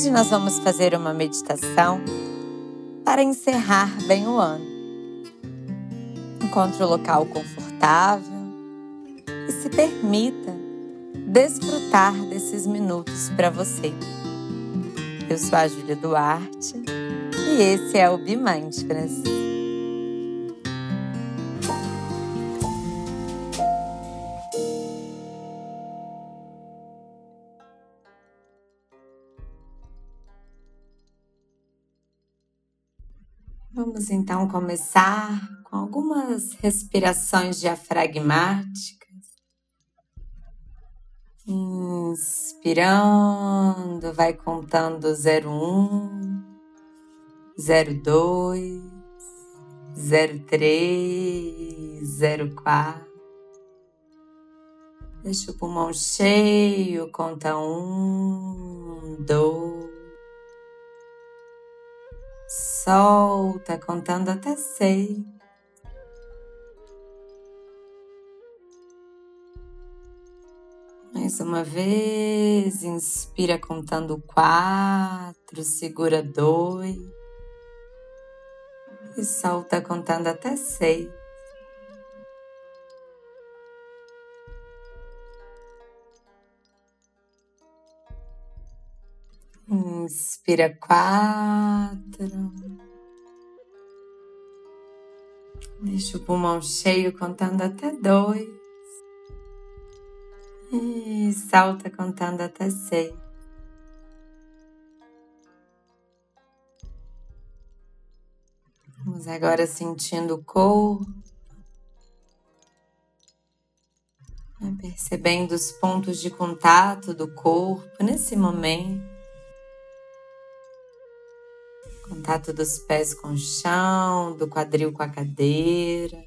Hoje nós vamos fazer uma meditação para encerrar bem o ano. Encontre o um local confortável e se permita desfrutar desses minutos para você. Eu sou a Júlia Duarte e esse é o Be Vamos então começar com algumas respirações diafragmáticas. Inspirando, vai contando 01, 02, 03, 04. Deixa o pulmão cheio, conta um, dois. Solta, contando até seis. Mais uma vez, inspira contando quatro, segura dois e solta contando até seis. Inspira quatro. Deixa o pulmão cheio contando até dois. E salta contando até seis. Vamos agora sentindo o corpo. Percebendo os pontos de contato do corpo nesse momento. Contato dos pés com o chão, do quadril com a cadeira.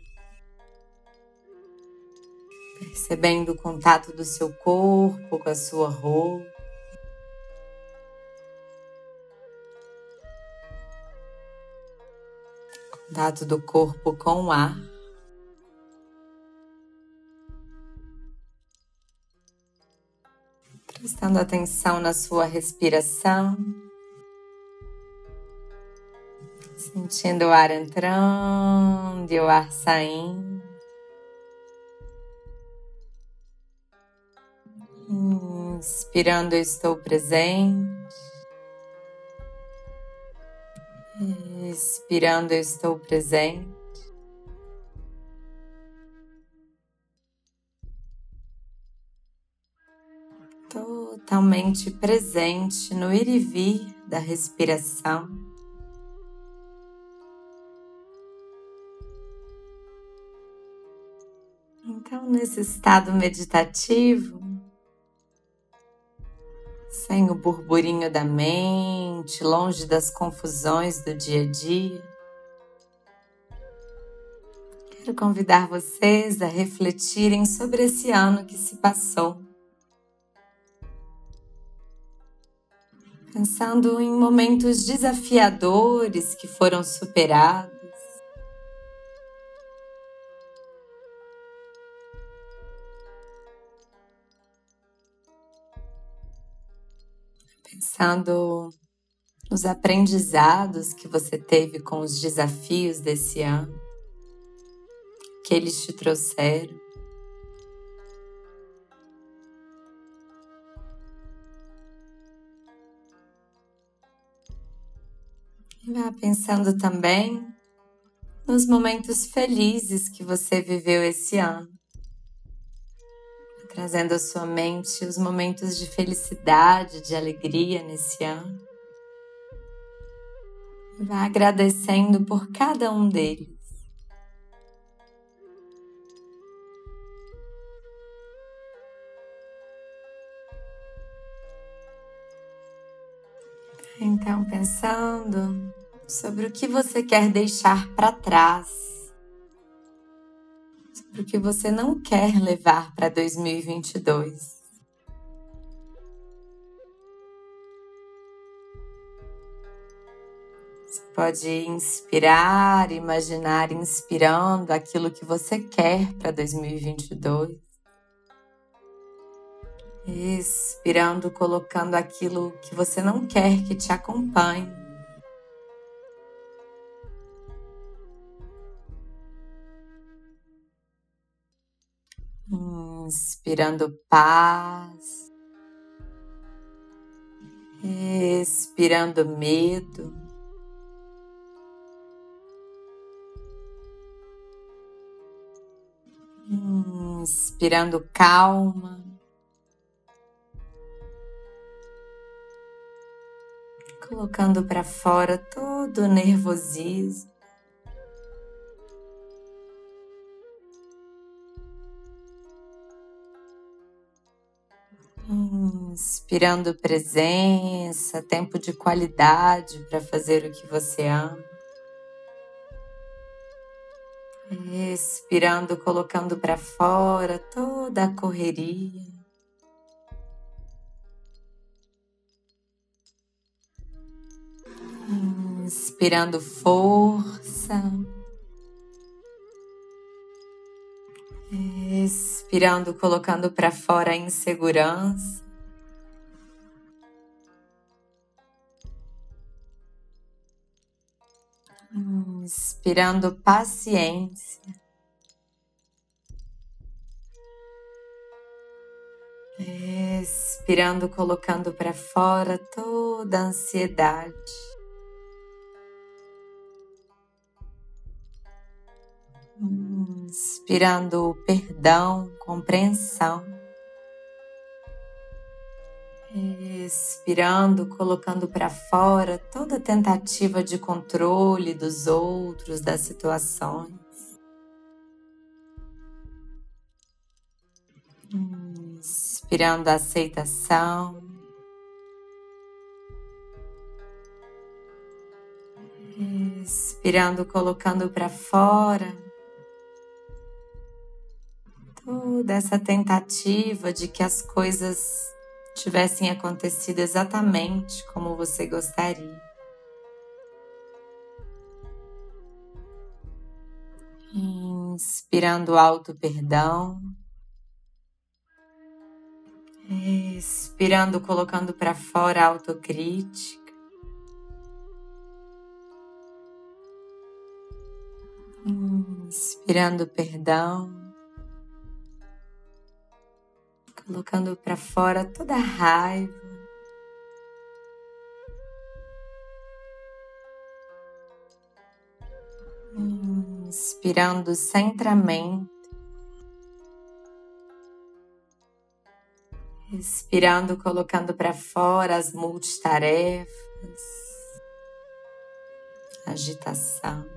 Percebendo o contato do seu corpo com a sua roupa. Contato do corpo com o ar. Prestando atenção na sua respiração. Sentindo o ar entrando e o ar saindo. Inspirando, eu estou presente. Expirando, eu estou presente. Totalmente presente no ir e vir da respiração. Então, nesse estado meditativo, sem o burburinho da mente, longe das confusões do dia a dia, quero convidar vocês a refletirem sobre esse ano que se passou. Pensando em momentos desafiadores que foram superados pensando nos aprendizados que você teve com os desafios desse ano, que eles te trouxeram. E vá pensando também nos momentos felizes que você viveu esse ano trazendo à sua mente os momentos de felicidade, de alegria nesse ano. Vá agradecendo por cada um deles. Então, pensando sobre o que você quer deixar para trás o que você não quer levar para 2022. Você pode inspirar, imaginar inspirando aquilo que você quer para 2022. Respirando, colocando aquilo que você não quer que te acompanhe. Inspirando paz. Expirando medo. Inspirando calma. Colocando para fora todo o nervosismo. Inspirando presença, tempo de qualidade para fazer o que você ama. Respirando, colocando para fora toda a correria. Inspirando força. Respirando, colocando para fora a insegurança. Inspirando paciência. Respirando, colocando para fora toda a ansiedade. Inspirando perdão, compreensão. Respirando, colocando para fora toda tentativa de controle dos outros, das situações. Inspirando a aceitação. Respirando, colocando para fora toda essa tentativa de que as coisas tivessem acontecido exatamente como você gostaria. Inspirando alto perdão. Expirando, colocando para fora a autocrítica. Inspirando perdão colocando para fora toda a raiva. Inspirando centramento. Respirando, colocando para fora as multitarefas, agitação.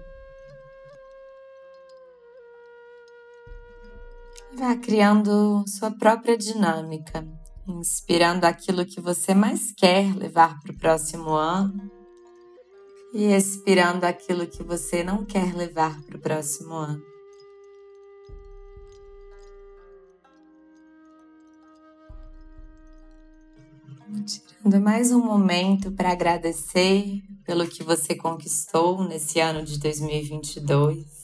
Vá criando sua própria dinâmica, inspirando aquilo que você mais quer levar para o próximo ano e expirando aquilo que você não quer levar para o próximo ano. Tirando mais um momento para agradecer pelo que você conquistou nesse ano de 2022.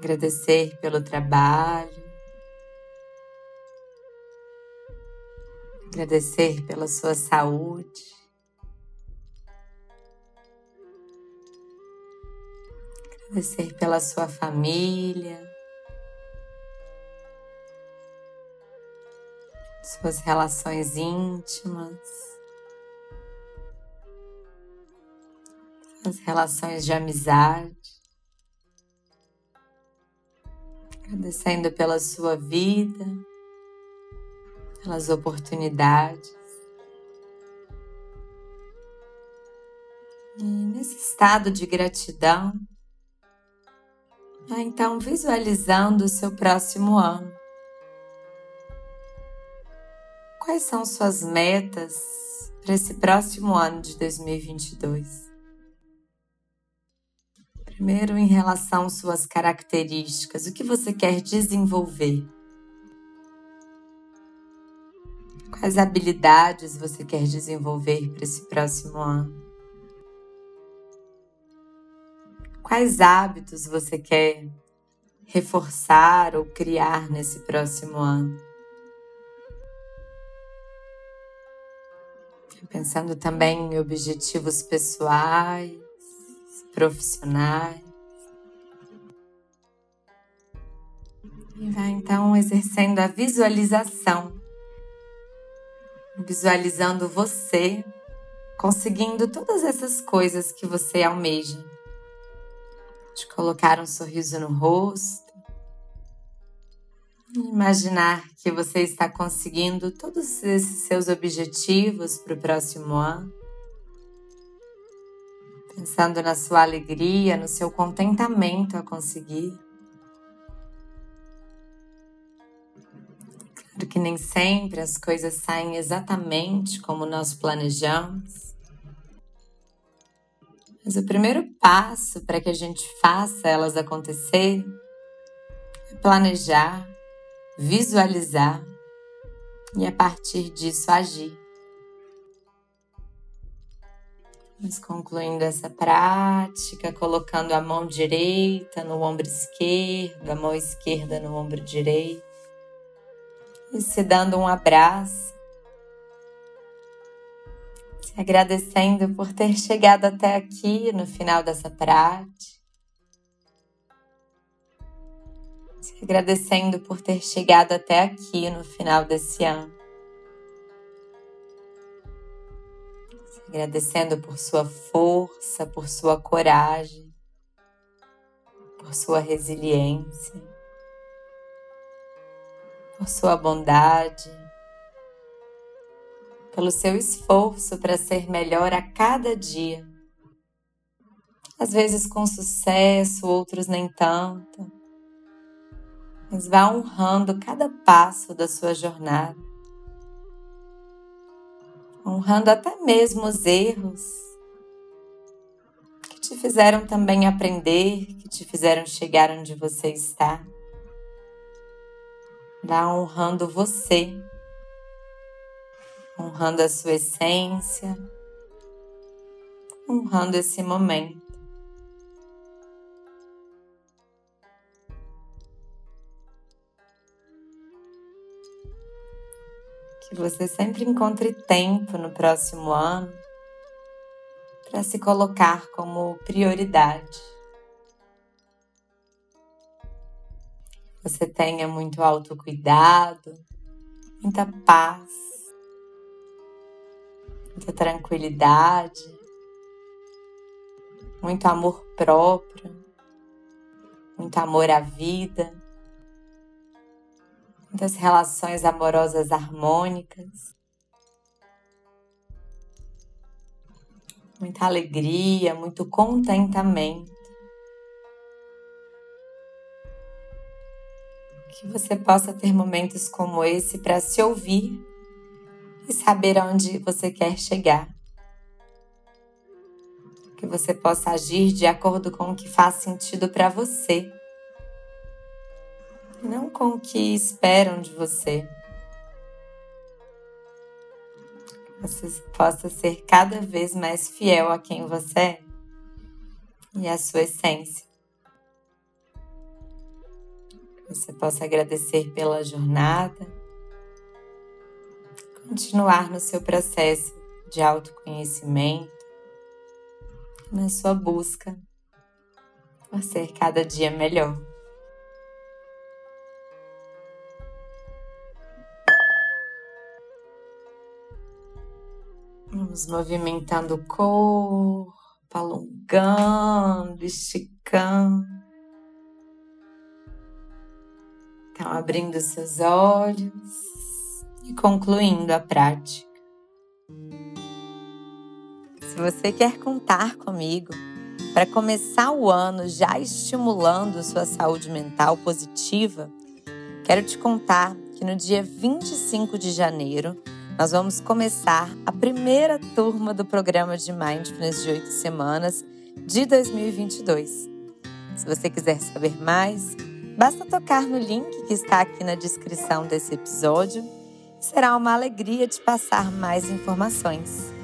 Agradecer pelo trabalho, agradecer pela sua saúde, agradecer pela sua família, suas relações íntimas, suas relações de amizade. Agradecendo pela sua vida, pelas oportunidades. E nesse estado de gratidão, vai então visualizando o seu próximo ano. Quais são suas metas para esse próximo ano de 2022? Primeiro, em relação às suas características, o que você quer desenvolver? Quais habilidades você quer desenvolver para esse próximo ano? Quais hábitos você quer reforçar ou criar nesse próximo ano. Pensando também em objetivos pessoais, profissionais. E vai então exercendo a visualização, visualizando você conseguindo todas essas coisas que você almeja. De colocar um sorriso no rosto, imaginar que você está conseguindo todos esses seus objetivos para o próximo ano, pensando na sua alegria, no seu contentamento a conseguir. Claro que nem sempre as coisas saem exatamente como nós planejamos. Mas o primeiro passo para que a gente faça elas acontecer é planejar, visualizar e a partir disso agir. Vamos concluindo essa prática, colocando a mão direita no ombro esquerdo, a mão esquerda no ombro direito e se dando um abraço agradecendo por ter chegado até aqui no final dessa prática. Se agradecendo por ter chegado até aqui no final desse ano. Agradecendo por sua força, por sua coragem, por sua resiliência, por sua bondade pelo seu esforço para ser melhor a cada dia. Às vezes com sucesso, outros nem tanto. Mas vá honrando cada passo da sua jornada. Honrando até mesmo os erros que te fizeram também aprender, que te fizeram chegar onde você está. Vá honrando você honrando a sua essência, honrando esse momento. Que você sempre encontre tempo no próximo ano para se colocar como prioridade. Você tenha muito autocuidado, muita paz, muita tranquilidade, muito amor próprio, muito amor à vida, muitas relações amorosas harmônicas, muita alegria, muito contentamento. Que você possa ter momentos como esse para se ouvir e saber aonde você quer chegar. Que você possa agir de acordo com o que faz sentido para você, não com o que esperam de você. Você possa ser cada vez mais fiel a quem você é e à sua essência. Você possa agradecer pela jornada continuar no seu processo de autoconhecimento, na sua busca por ser cada dia melhor. Vamos movimentando o corpo, alongando, esticando. Então, abrindo seus olhos e concluindo a prática. Se você quer contar comigo para começar o ano já estimulando sua saúde mental positiva, quero te contar que no dia 25 de janeiro nós vamos começar a primeira turma do programa de Mindfulness de oito semanas de 2022. Se você quiser saber mais, basta tocar no link que está aqui na descrição desse episódio Será uma alegria te passar mais informações.